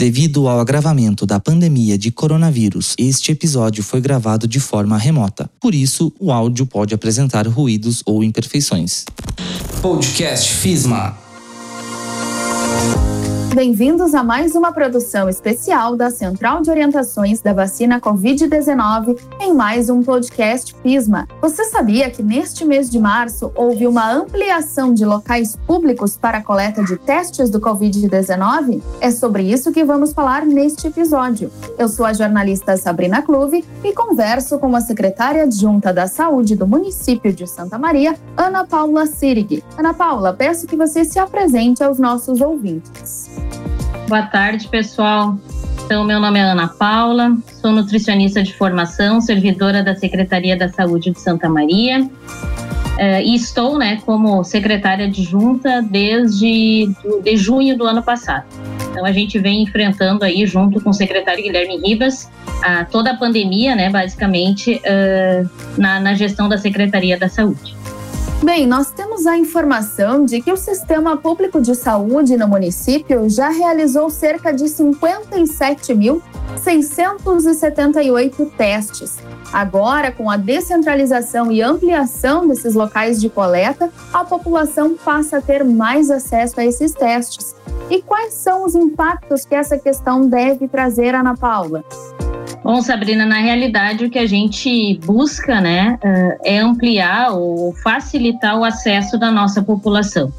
Devido ao agravamento da pandemia de coronavírus, este episódio foi gravado de forma remota. Por isso, o áudio pode apresentar ruídos ou imperfeições. Podcast FISMA Bem-vindos a mais uma produção especial da Central de Orientações da Vacina Covid-19 em mais um podcast FISMA. Você sabia que neste mês de março houve uma ampliação de locais públicos para a coleta de testes do Covid-19? É sobre isso que vamos falar neste episódio. Eu sou a jornalista Sabrina Clube e converso com a secretária adjunta da Saúde do município de Santa Maria, Ana Paula Sirig. Ana Paula, peço que você se apresente aos nossos ouvintes. Boa tarde, pessoal. Então, meu nome é Ana Paula, sou nutricionista de formação, servidora da Secretaria da Saúde de Santa Maria. Uh, e estou, né, como secretária adjunta desde de junho do ano passado. Então a gente vem enfrentando aí junto com o secretário Guilherme Ribas a, toda a pandemia, né, basicamente uh, na, na gestão da Secretaria da Saúde. Bem, nós temos a informação de que o Sistema Público de Saúde no município já realizou cerca de 57.678 testes. Agora, com a descentralização e ampliação desses locais de coleta, a população passa a ter mais acesso a esses testes. E quais são os impactos que essa questão deve trazer, Ana Paula? Bom, Sabrina, na realidade o que a gente busca, né, eh, é ampliar ou facilitar o acesso da nossa população.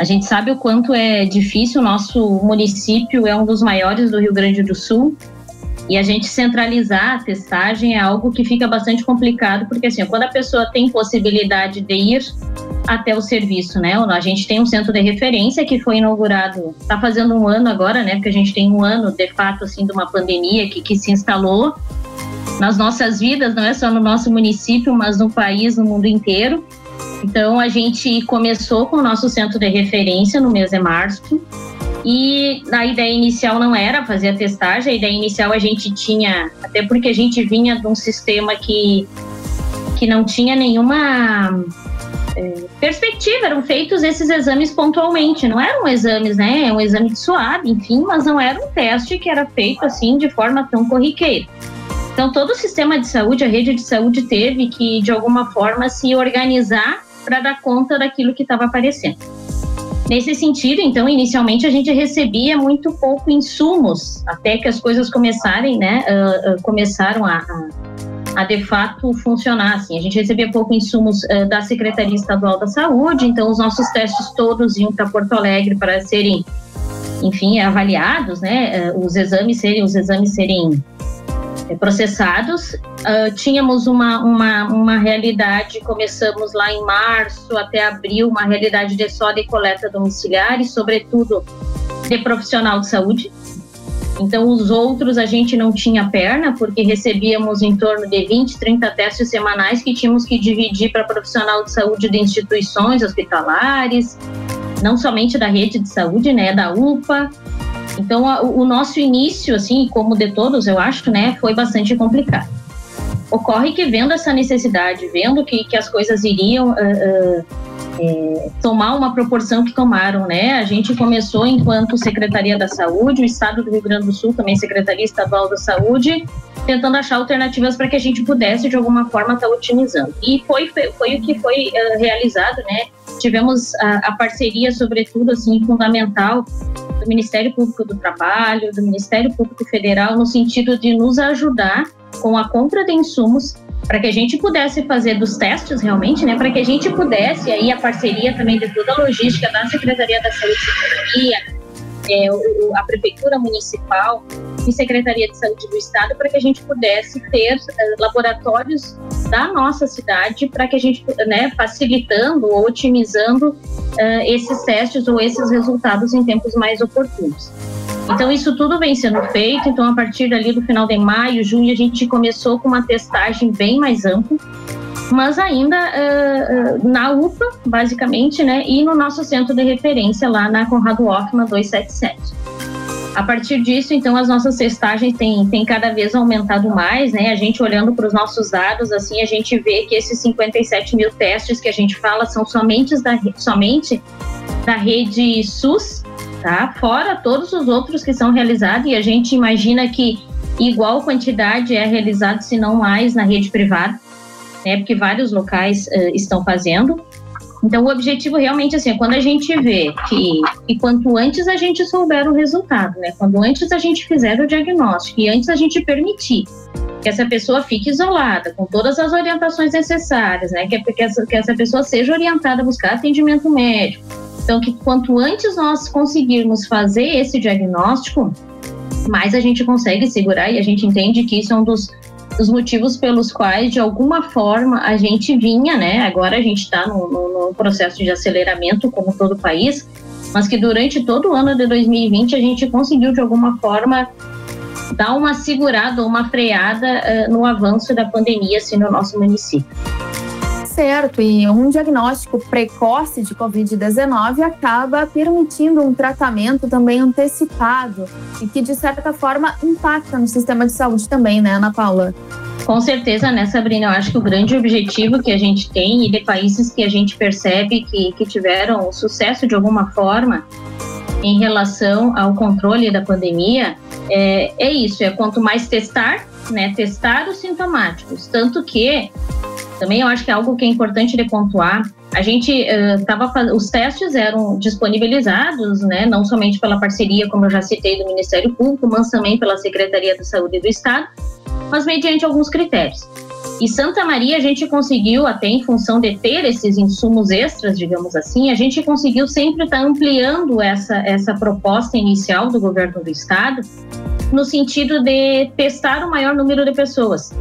A gente sabe o quanto é difícil, o nosso município é um dos maiores do Rio Grande do Sul, e a gente centralizar a testagem é algo que fica bastante complicado, porque assim, quando a pessoa tem possibilidade de ir até o serviço, né? A gente tem um centro de referência que foi inaugurado, está fazendo um ano agora, né? Porque a gente tem um ano, de fato, assim, de uma pandemia que, que se instalou nas nossas vidas, não é só no nosso município, mas no país, no mundo inteiro. Então, a gente começou com o nosso centro de referência no mês de março, e a ideia inicial não era fazer a testagem, a ideia inicial a gente tinha, até porque a gente vinha de um sistema que, que não tinha nenhuma perspectiva, eram feitos esses exames pontualmente, não eram exames, né? É um exame suave, enfim, mas não era um teste que era feito assim de forma tão corriqueira. Então, todo o sistema de saúde, a rede de saúde teve que, de alguma forma, se organizar para dar conta daquilo que estava aparecendo. Nesse sentido, então, inicialmente a gente recebia muito pouco insumos, até que as coisas começarem, né, uh, uh, começaram a, a, a, de fato funcionar. Assim. A gente recebia pouco insumos uh, da Secretaria Estadual da Saúde, então os nossos testes todos iam para Porto Alegre para serem, enfim, avaliados, né, os exames serem, os exames serem é, processados. Uh, tínhamos uma, uma, uma realidade, começamos lá em março até abril, uma realidade de só de coleta domiciliar e, sobretudo, de profissional de saúde. Então, os outros a gente não tinha perna, porque recebíamos em torno de 20, 30 testes semanais que tínhamos que dividir para profissional de saúde de instituições hospitalares, não somente da rede de saúde, né, da UPA, então, a, o nosso início, assim, como de todos, eu acho, né, foi bastante complicado. Ocorre que vendo essa necessidade, vendo que, que as coisas iriam uh, uh, tomar uma proporção que tomaram, né? A gente começou enquanto Secretaria da Saúde, o Estado do Rio Grande do Sul, também Secretaria Estadual da Saúde, tentando achar alternativas para que a gente pudesse, de alguma forma, estar tá otimizando. E foi, foi, foi o que foi uh, realizado, né? Tivemos a, a parceria, sobretudo, assim, fundamental do Ministério Público do Trabalho, do Ministério Público Federal, no sentido de nos ajudar com a compra de insumos para que a gente pudesse fazer dos testes realmente, né, para que a gente pudesse, aí a parceria também de toda a logística da Secretaria da Saúde e Secretaria, é, a Prefeitura Municipal e Secretaria de Saúde do Estado, para que a gente pudesse ter uh, laboratórios da nossa cidade, para que a gente, né, facilitando ou otimizando uh, esses testes ou esses resultados em tempos mais oportunos. Então, isso tudo vem sendo feito. Então, a partir dali do final de maio, junho, a gente começou com uma testagem bem mais ampla, mas ainda uh, na UPA, basicamente, né? E no nosso centro de referência lá na Conrado Walkman 277. A partir disso, então, as nossas testagens têm, têm cada vez aumentado mais, né? A gente olhando para os nossos dados, assim, a gente vê que esses 57 mil testes que a gente fala são somente da, somente da rede SUS, tá? Fora todos os outros que são realizados, e a gente imagina que igual quantidade é realizado, se não mais, na rede privada, né? Porque vários locais uh, estão fazendo. Então, o objetivo realmente assim, é quando a gente vê que, e quanto antes a gente souber o resultado, né? Quando antes a gente fizer o diagnóstico e antes a gente permitir que essa pessoa fique isolada, com todas as orientações necessárias, né? Que, que, essa, que essa pessoa seja orientada a buscar atendimento médico. Então, que quanto antes nós conseguirmos fazer esse diagnóstico, mais a gente consegue segurar e a gente entende que isso é um dos os motivos pelos quais, de alguma forma, a gente vinha, né? Agora a gente está no, processo de aceleramento, como todo o país, mas que durante todo o ano de 2020 a gente conseguiu, de alguma forma, dar uma segurada ou uma freada uh, no avanço da pandemia assim, no nosso município certo e um diagnóstico precoce de Covid-19 acaba permitindo um tratamento também antecipado e que, de certa forma, impacta no sistema de saúde também, né, Ana Paula? Com certeza, né, Sabrina? Eu acho que o grande objetivo que a gente tem e de países que a gente percebe que, que tiveram sucesso de alguma forma em relação ao controle da pandemia é, é isso: é quanto mais testar, né, testar os sintomáticos. Tanto que também eu acho que é algo que é importante de pontuar. A gente estava uh, os testes eram disponibilizados, né, não somente pela parceria, como eu já citei, do Ministério Público, mas também pela Secretaria da Saúde do Estado, mas mediante alguns critérios. E Santa Maria a gente conseguiu, até em função de ter esses insumos extras, digamos assim, a gente conseguiu sempre estar tá ampliando essa, essa proposta inicial do governo do estado, no sentido de testar o maior número de pessoas.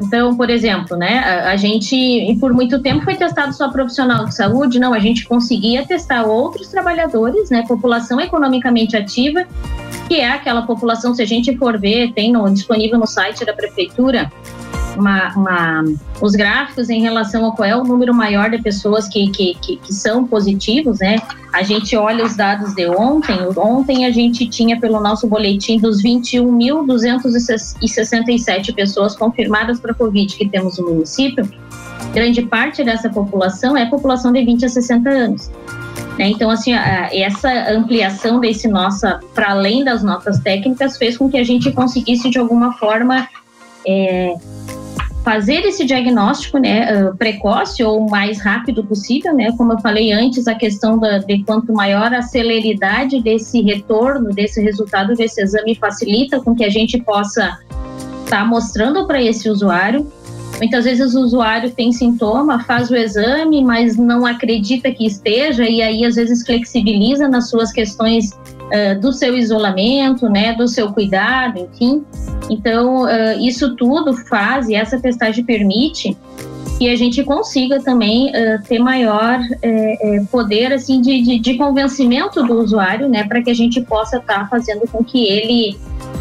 Então, por exemplo, né, a, a, gente, e por muito tempo foi testado só profissional de saúde, não, a gente conseguia testar outros trabalhadores, né, população economicamente ativa, que é aquela população, se a gente for ver, tem no, disponível no site da prefeitura, uma, uma, os gráficos em relação a qual é o número maior de pessoas que, que, que, que são positivos, né? A gente olha os dados de ontem. Ontem a gente tinha, pelo nosso boletim, dos 21.267 pessoas confirmadas para Covid que temos no município. Grande parte dessa população é população de 20 a 60 anos. Né? Então, assim, essa ampliação desse nossa, para além das notas técnicas, fez com que a gente conseguisse, de alguma forma, é, fazer esse diagnóstico né, uh, precoce ou mais rápido possível, né? Como eu falei antes, a questão da, de quanto maior a celeridade desse retorno, desse resultado desse exame facilita com que a gente possa estar tá mostrando para esse usuário. Muitas vezes o usuário tem sintoma, faz o exame, mas não acredita que esteja, e aí às vezes flexibiliza nas suas questões uh, do seu isolamento, né, do seu cuidado, enfim. Então, uh, isso tudo faz, e essa testagem permite que a gente consiga também uh, ter maior poder assim de, de, de, convencimento do usuário, né, para que a gente possa estar tá fazendo com que ele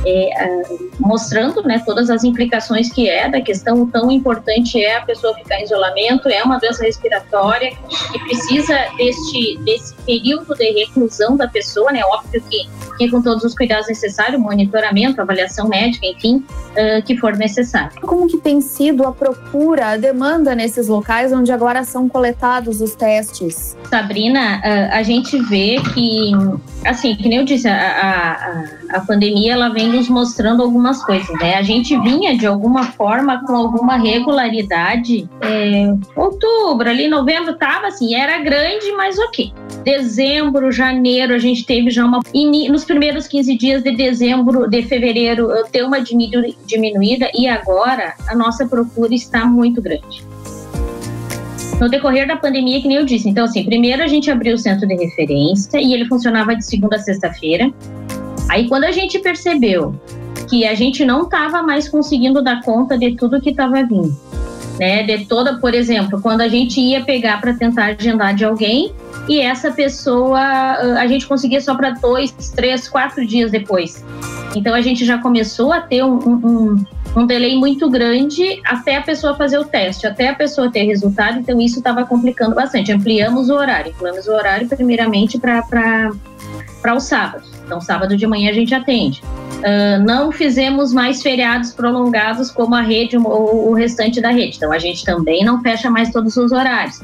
é, mostrando né, todas as implicações que é da questão tão importante é a pessoa ficar em isolamento, é uma doença respiratória e precisa deste, desse período de reclusão da pessoa, né? Óbvio que, que com todos os cuidados necessários, monitoramento, avaliação médica, enfim, uh, que for necessário. Como que tem sido a procura, a demanda nesses locais onde agora são coletados os testes? Sabrina, uh, a gente vê que, assim, que nem eu disse, a, a, a pandemia ela vem nos mostrando algumas coisas, né? A gente vinha de alguma forma com alguma regularidade. É, outubro, ali novembro tava assim, era grande, mas ok. Dezembro, janeiro, a gente teve já uma nos primeiros 15 dias de dezembro, de fevereiro, ter uma diminuída e agora a nossa procura está muito grande no decorrer da pandemia, que nem eu disse. Então, assim, primeiro a gente abriu o centro de referência e ele funcionava de segunda a sexta-feira. Aí, quando a gente percebeu que a gente não estava mais conseguindo dar conta de tudo que estava vindo, né? De toda, por exemplo, quando a gente ia pegar para tentar agendar de alguém e essa pessoa a gente conseguia só para dois, três, quatro dias depois. Então a gente já começou a ter um, um, um delay muito grande até a pessoa fazer o teste, até a pessoa ter resultado. Então isso estava complicando bastante. Ampliamos o horário, ampliamos o horário primeiramente para o sábado. Então, sábado de manhã a gente atende. Uh, não fizemos mais feriados prolongados como a rede ou o restante da rede. Então, a gente também não fecha mais todos os horários.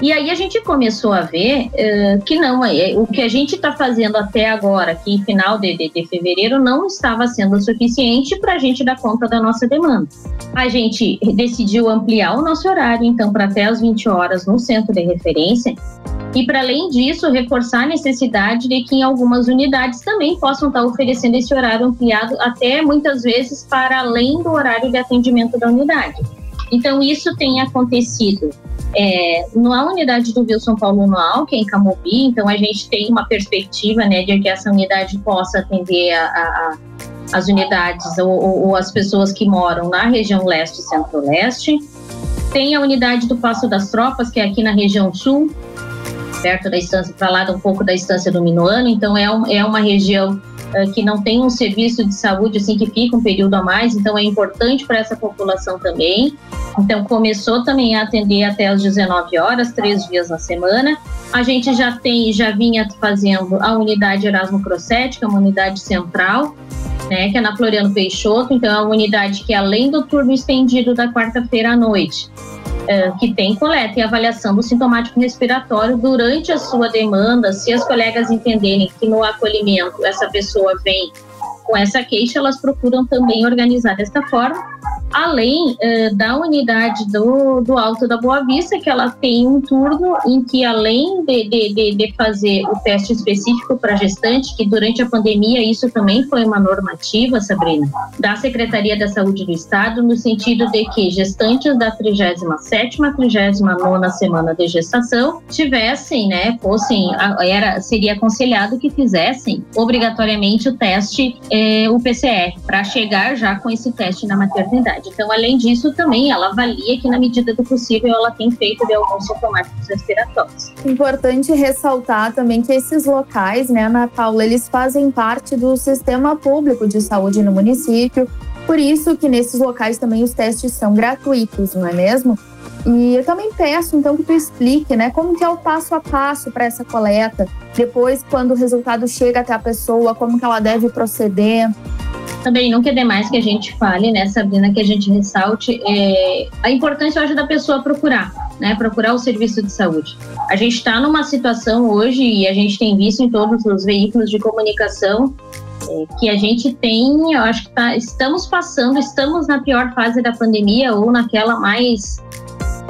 E aí a gente começou a ver uh, que não, é, o que a gente está fazendo até agora, aqui em final de, de, de fevereiro, não estava sendo suficiente para a gente dar conta da nossa demanda. A gente decidiu ampliar o nosso horário, então, para até as 20 horas no centro de referência, e, para além disso, reforçar a necessidade de que em algumas unidades também possam estar oferecendo esse horário ampliado, até muitas vezes para além do horário de atendimento da unidade. Então, isso tem acontecido é, na unidade do Wilson Paulo Noal, que é em Camobi, então a gente tem uma perspectiva né, de que essa unidade possa atender a, a, as unidades ou, ou, as pessoas que moram na região leste e centro-leste. Tem a unidade do Passo das Tropas, que é aqui na região sul, perto da estância, para lá um pouco da estância do Minuano, então é, um, é uma região uh, que não tem um serviço de saúde assim que fica um período a mais, então é importante para essa população também. Então começou também a atender até as 19 horas, três dias na semana. A gente já tem, já vinha fazendo a unidade Erasmo Crossetti, que é uma unidade central, né, que é na Floriano Peixoto, então é uma unidade que além do turno estendido da quarta-feira à noite, é, que tem coleta e avaliação do sintomático respiratório durante a sua demanda, se as colegas entenderem que no acolhimento essa pessoa vem com essa queixa, elas procuram também organizar desta forma além eh, da unidade do, do Alto da Boa Vista, que ela tem um turno em que, além de, de, de fazer o teste específico para gestante, que durante a pandemia isso também foi uma normativa, Sabrina, da Secretaria da Saúde do Estado, no sentido de que gestantes da 37 e 39 semana de gestação tivessem, né, fossem, era, seria aconselhado que fizessem obrigatoriamente o teste, eh, o PCR, para chegar já com esse teste na maternidade. Então, além disso, também ela avalia que, na medida do possível, ela tem feito de alguns sintomáticos respiratórios. Importante ressaltar também que esses locais, né, Ana Paula, eles fazem parte do sistema público de saúde no município. Por isso que nesses locais também os testes são gratuitos, não é mesmo? E eu também peço, então, que tu explique, né, como que é o passo a passo para essa coleta. Depois, quando o resultado chega até a pessoa, como que ela deve proceder também nunca é demais que a gente fale, né, Sabrina, que a gente ressalte é, a importância hoje da pessoa procurar, né, procurar o serviço de saúde. A gente está numa situação hoje, e a gente tem visto em todos os veículos de comunicação, é, que a gente tem, eu acho que tá, estamos passando, estamos na pior fase da pandemia ou naquela mais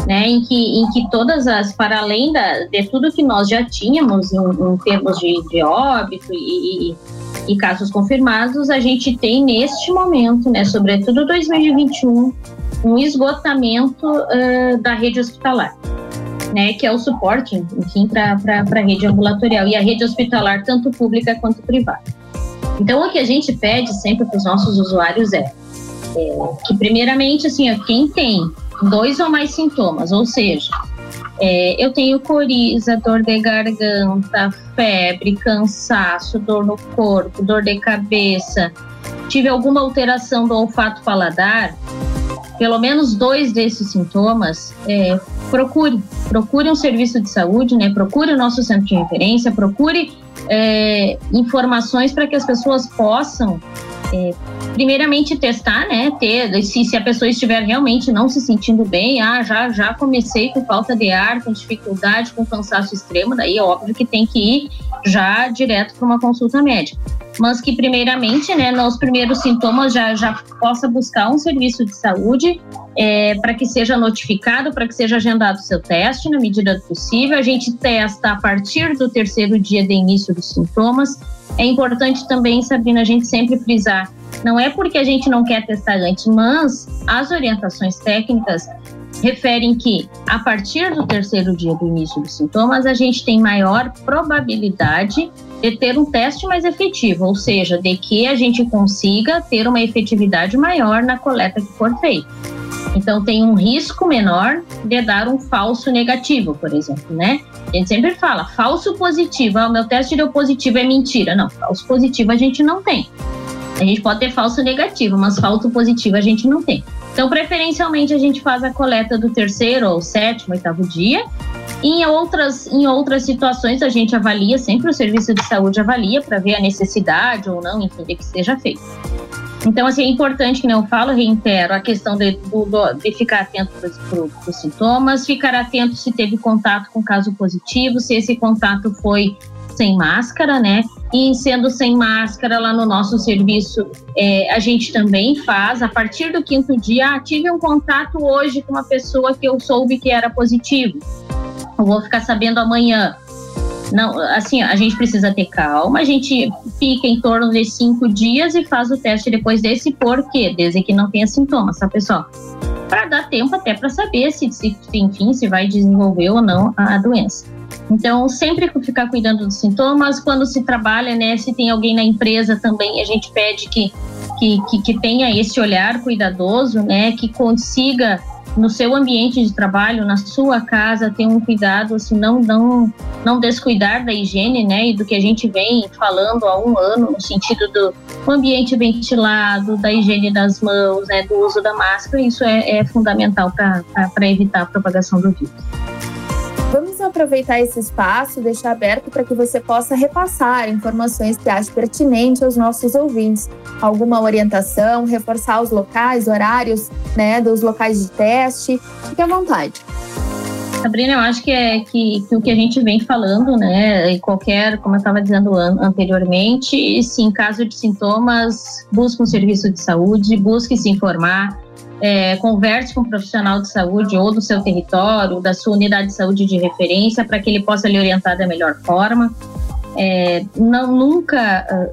né, em que, em que todas as, para além da, de tudo que nós já tínhamos em, em termos de, de óbito e, e, e, casos confirmados, a gente tem neste momento, né, sobretudo 2021, um esgotamento uh, da rede hospitalar. Né, que é o suporte, enfim, para a rede ambulatorial e a rede hospitalar, tanto pública quanto privada. Então, o que a gente pede sempre para os nossos usuários é, é, que, primeiramente, assim, ó, quem tem dois ou mais sintomas, ou seja, é, eu tenho coriza, dor de garganta, febre, cansaço, dor no corpo, dor de cabeça, tive alguma alteração do olfato paladar, pelo menos dois desses sintomas, é, procure, procure um serviço de saúde, né? Procure o nosso centro de referência, procure é, informações para que as pessoas possam é, primeiramente testar, né? Ter, se, se a pessoa estiver realmente não se sentindo bem, ah, já, já comecei com falta de ar, com dificuldade, com cansaço extremo, daí é óbvio que tem que ir já direto para uma consulta médica. Mas que primeiramente, né, nos primeiros sintomas já, já possa buscar um serviço de saúde é, para que seja notificado, para que seja agendado o seu teste na medida do possível. A gente testa a partir do terceiro dia de início dos sintomas é importante também, Sabrina, a gente sempre frisar. Não é porque a gente não quer testar antes, mas as orientações técnicas referem que a partir do terceiro dia do início dos sintomas, a gente tem maior probabilidade de ter um teste mais efetivo, ou seja, de que a gente consiga ter uma efetividade maior na coleta que for feita. Então tem um risco menor de dar um falso negativo, por exemplo, né? A gente sempre fala, falso positivo, ah, o meu teste deu positivo é mentira. Não, falso positivo a gente não tem. A gente pode ter falso negativo, mas falso positivo a gente não tem. Então, preferencialmente, a gente faz a coleta do terceiro ou sétimo, oitavo dia. Em outras, em outras situações, a gente avalia, sempre o serviço de saúde avalia para ver a necessidade ou não, enfim, de que seja feito. Então, assim, é importante, que eu falo, reitero, a questão de, do, de ficar atento para os sintomas, ficar atento se teve contato com caso positivo, se esse contato foi sem máscara, né? E sendo sem máscara lá no nosso serviço, é, a gente também faz, a partir do quinto dia, ah, tive um contato hoje com uma pessoa que eu soube que era positivo. Eu vou ficar sabendo amanhã. Não, assim, a gente precisa ter calma, a gente fica em torno de cinco dias e faz o teste depois desse, por quê? Desde que não tenha sintomas, tá, pessoal? Para dar tempo até para saber se, se, enfim, se vai desenvolver ou não a doença. Então, sempre ficar cuidando dos sintomas. Quando se trabalha, né, se tem alguém na empresa também, a gente pede que, que, que, que tenha esse olhar cuidadoso, né, que consiga no seu ambiente de trabalho, na sua casa, ter um cuidado, assim, não, não, não descuidar da higiene, né, e do que a gente vem falando há um ano, no sentido do ambiente ventilado, da higiene das mãos, né, do uso da máscara, isso é, é fundamental para evitar a propagação do vírus. Vamos aproveitar esse espaço, deixar aberto para que você possa repassar informações que ache pertinente aos nossos ouvintes. Alguma orientação, reforçar os locais, horários né, dos locais de teste. Fique à vontade. Sabrina, eu acho que é que, que, o que a gente vem falando, né, em qualquer, como eu estava dizendo an anteriormente, se em caso de sintomas, busque um serviço de saúde, busque se informar, é, converse com um profissional de saúde ou do seu território, da sua unidade de saúde de referência, para que ele possa lhe orientar da melhor forma. É, não nunca, ah,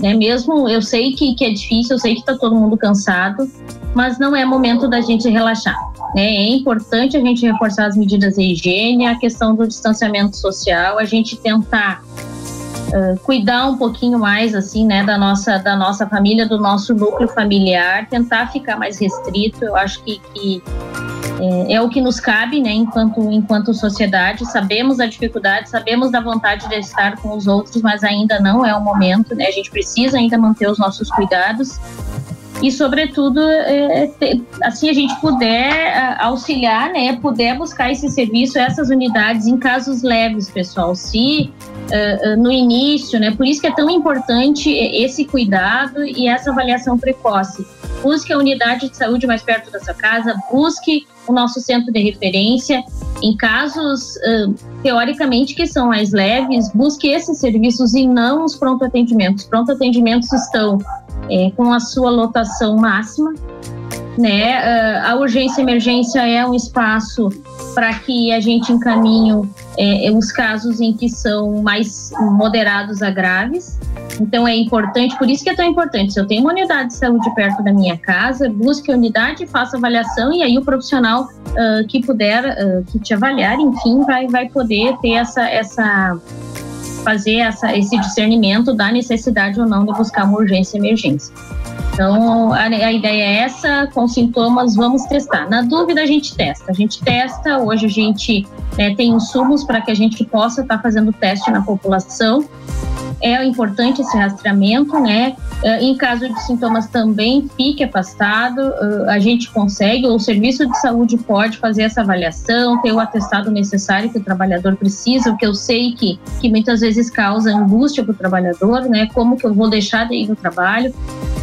né, mesmo eu sei que, que é difícil, eu sei que está todo mundo cansado, mas não é momento da gente relaxar. Né? É importante a gente reforçar as medidas de higiene, a questão do distanciamento social, a gente tentar cuidar um pouquinho mais assim, né, da nossa da nossa família, do nosso núcleo familiar, tentar ficar mais restrito. Eu acho que, que é, é, o que nos cabe, né, enquanto enquanto sociedade. Sabemos da dificuldade, sabemos da vontade de estar com os outros, mas ainda não é o momento, né? A gente precisa ainda manter os nossos cuidados e sobretudo é, assim a gente puder auxiliar, né, puder buscar esse serviço, essas unidades em casos leves, pessoal. Se uh, no início, né, por isso que é tão importante esse cuidado e essa avaliação precoce. Busque a unidade de saúde mais perto da sua casa, busque o nosso centro de referência. Em casos, teoricamente, que são mais leves, busque esses serviços e não os pronto atendimentos. Pronto atendimentos estão é, com a sua lotação máxima. Né? Uh, a urgência emergência é um espaço para que a gente encaminhe é, os casos em que são mais moderados a graves. Então é importante, por isso que é tão importante. Se eu tenho uma unidade de saúde perto da minha casa, busque a unidade, faça avaliação e aí o profissional uh, que puder, uh, que te avaliar, enfim, vai, vai poder ter essa, essa fazer essa, esse discernimento da necessidade ou não de buscar uma urgência e emergência. Então, a, a, ideia é essa, com sintomas, vamos testar. Na dúvida, a gente testa. A gente testa, hoje a gente né, tem insumos para que a gente possa estar tá fazendo teste na população é importante esse rastreamento, né? É, em caso de sintomas também fique afastado, é, a gente consegue, o serviço de saúde pode fazer essa avaliação, ter o atestado necessário que o trabalhador precisa, que eu sei que, que muitas vezes causa angústia para o trabalhador, né? Como que eu vou deixar de ir no trabalho?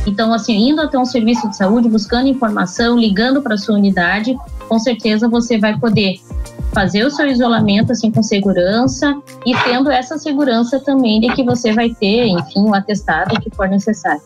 Então, assim, indo até um serviço de saúde, buscando informação, ligando para a sua unidade, com certeza você vai poder fazer o seu isolamento assim com segurança e tendo essa segurança também de que você vai ter, enfim, o um atestado que for necessário.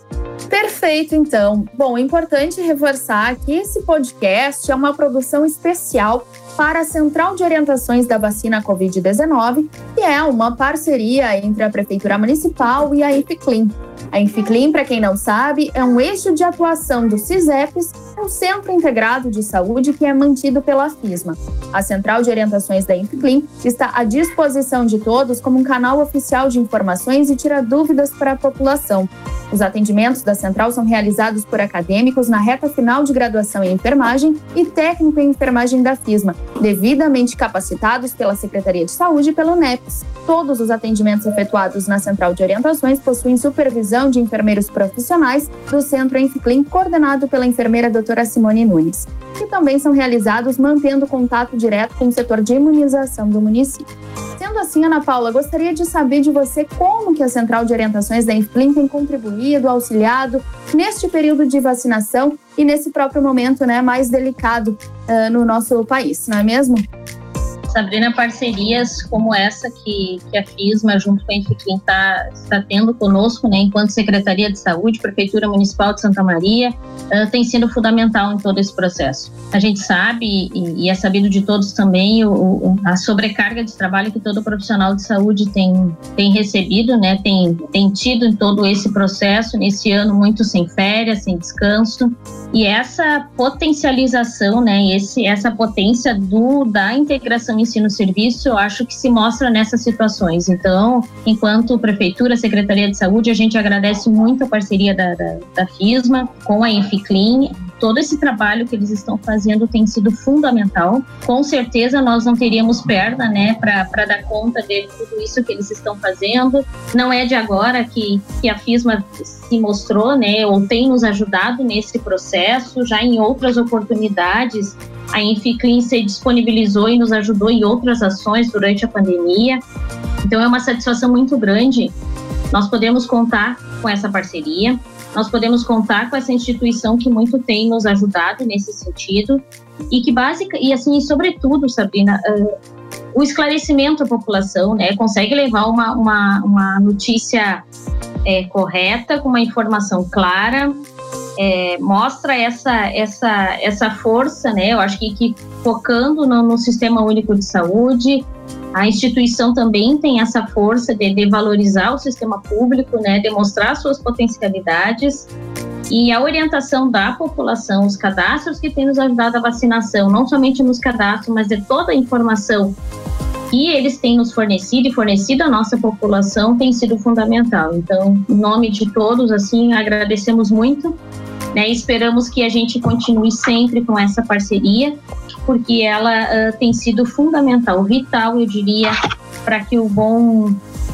Perfeito, então. Bom, é importante reforçar que esse podcast é uma produção especial para a Central de Orientações da Vacina Covid-19, que é uma parceria entre a Prefeitura Municipal e a IFCLIN. A Inficlim, para quem não sabe, é um eixo de atuação do CISEPS, um centro integrado de saúde que é mantido pela FISMA. A Central de Orientações da Inficlim está à disposição de todos como um canal oficial de informações e tira dúvidas para a população. Os atendimentos da central são realizados por acadêmicos na reta final de graduação em enfermagem e técnico em enfermagem da FISMA, devidamente capacitados pela Secretaria de Saúde e pelo NEPS. Todos os atendimentos efetuados na central de orientações possuem supervisão de enfermeiros profissionais do Centro Enficlim, coordenado pela enfermeira doutora Simone Nunes, que também são realizados mantendo contato direto com o setor de imunização do município. Sendo assim, Ana Paula, gostaria de saber de você como que a Central de Orientações da Inflim tem contribuído, auxiliado neste período de vacinação e nesse próprio momento né, mais delicado uh, no nosso país, não é mesmo? Sabrina, parcerias como essa que, que a FISMA, junto com a Enfim, tá, está tendo conosco, né, enquanto Secretaria de Saúde, Prefeitura Municipal de Santa Maria, uh, tem sido fundamental em todo esse processo. A gente sabe, e, e é sabido de todos também, o, o, a sobrecarga de trabalho que todo profissional de saúde tem, tem recebido, né, tem, tem tido em todo esse processo, nesse ano muito sem férias, sem descanso, e essa potencialização, né, esse, essa potência do, da integração ensino-serviço, eu acho que se mostra nessas situações. Então, enquanto Prefeitura, Secretaria de Saúde, a gente agradece muito a parceria da, da, da FISMA com a Enficlin, todo esse trabalho que eles estão fazendo tem sido fundamental. Com certeza nós não teríamos perna, né, para dar conta de tudo isso que eles estão fazendo. Não é de agora que, que a FISMA se mostrou, né, ou tem nos ajudado nesse processo, já em outras oportunidades. A Inficlin se disponibilizou e nos ajudou em outras ações durante a pandemia. Então é uma satisfação muito grande nós podemos contar com essa parceria. Nós podemos contar com essa instituição que muito tem nos ajudado nesse sentido e que básica e assim, sobretudo, Sabrina, uh, o esclarecimento à população, né, consegue levar uma, uma, uma notícia é, correta, com uma informação clara, é, mostra essa, essa, essa força, né? Eu acho que, que focando no, no, Sistema Único de Saúde, a instituição também tem essa força de, de valorizar o sistema público, né? Demonstrar suas potencialidades e a orientação da população, os cadastros que têm nos ajudado a vacinação, não somente nos cadastros, mas de toda a informação que eles têm nos fornecido e fornecido à nossa população tem sido fundamental. Então, em nome de todos, assim, agradecemos muito né? Esperamos que a gente continue sempre com essa parceria, porque ela uh, tem sido fundamental, vital, eu diria, para que o bom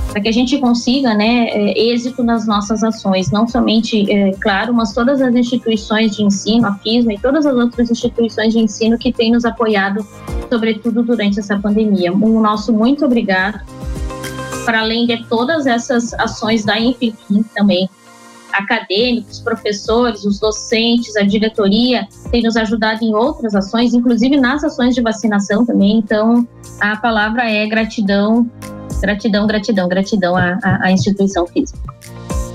para que a gente consiga né, é, êxito nas nossas ações, não somente, é, claro, mas todas as instituições de ensino, a FISMA e todas as outras instituições de ensino que têm nos apoiado, sobretudo durante essa pandemia. Um nosso muito obrigado, para além de todas essas ações da Infim também, acadêmicos, professores, os docentes, a diretoria tem nos ajudado em outras ações, inclusive nas ações de vacinação também. Então, a palavra é gratidão, gratidão, gratidão, gratidão à, à, instituição física.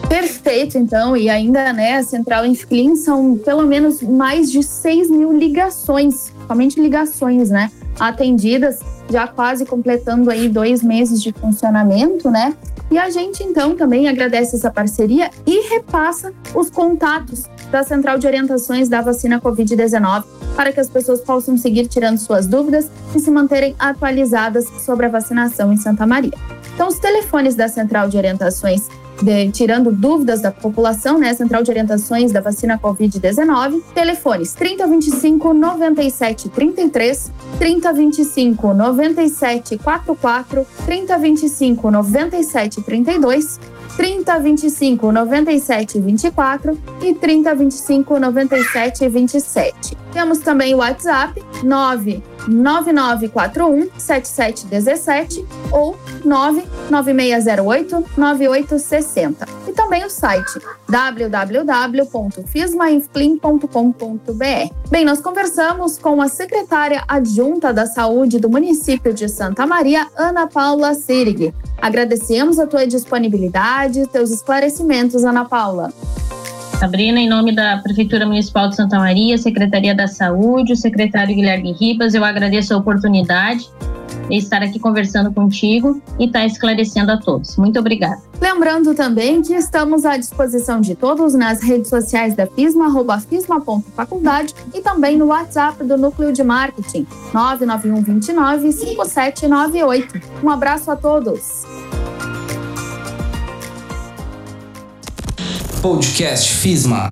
Perfeito, então, e ainda, né, a Central Inflin são pelo menos mais de 6 mil ligações, somente ligações, né, atendidas, já quase completando aí dois meses de funcionamento, né, e a gente então também agradece essa parceria e repassa os contatos da Central de Orientações da Vacina Covid-19 para que as pessoas possam seguir tirando suas dúvidas e se manterem atualizadas sobre a vacinação em Santa Maria. Então, os telefones da Central de Orientações de, tirando dúvidas da população, né? Central de Orientações da Vacina Covid-19. Telefones 3025 9733, 3025 9744, 3025 9732, 3025 9724 e 3025 9727. Temos também o WhatsApp 99941 7717 ou 99608 9860. E também o site www.fismainflim.com.br. Bem, nós conversamos com a secretária adjunta da Saúde do município de Santa Maria, Ana Paula Sirig. Agradecemos a tua disponibilidade e teus esclarecimentos, Ana Paula. Sabrina, em nome da Prefeitura Municipal de Santa Maria, Secretaria da Saúde, o secretário Guilherme Ribas, eu agradeço a oportunidade de estar aqui conversando contigo e estar esclarecendo a todos. Muito obrigada. Lembrando também que estamos à disposição de todos nas redes sociais da FISMA, arroba fisma.faculdade e também no WhatsApp do Núcleo de Marketing, 991 29 5798. Um abraço a todos. Podcast FISMA.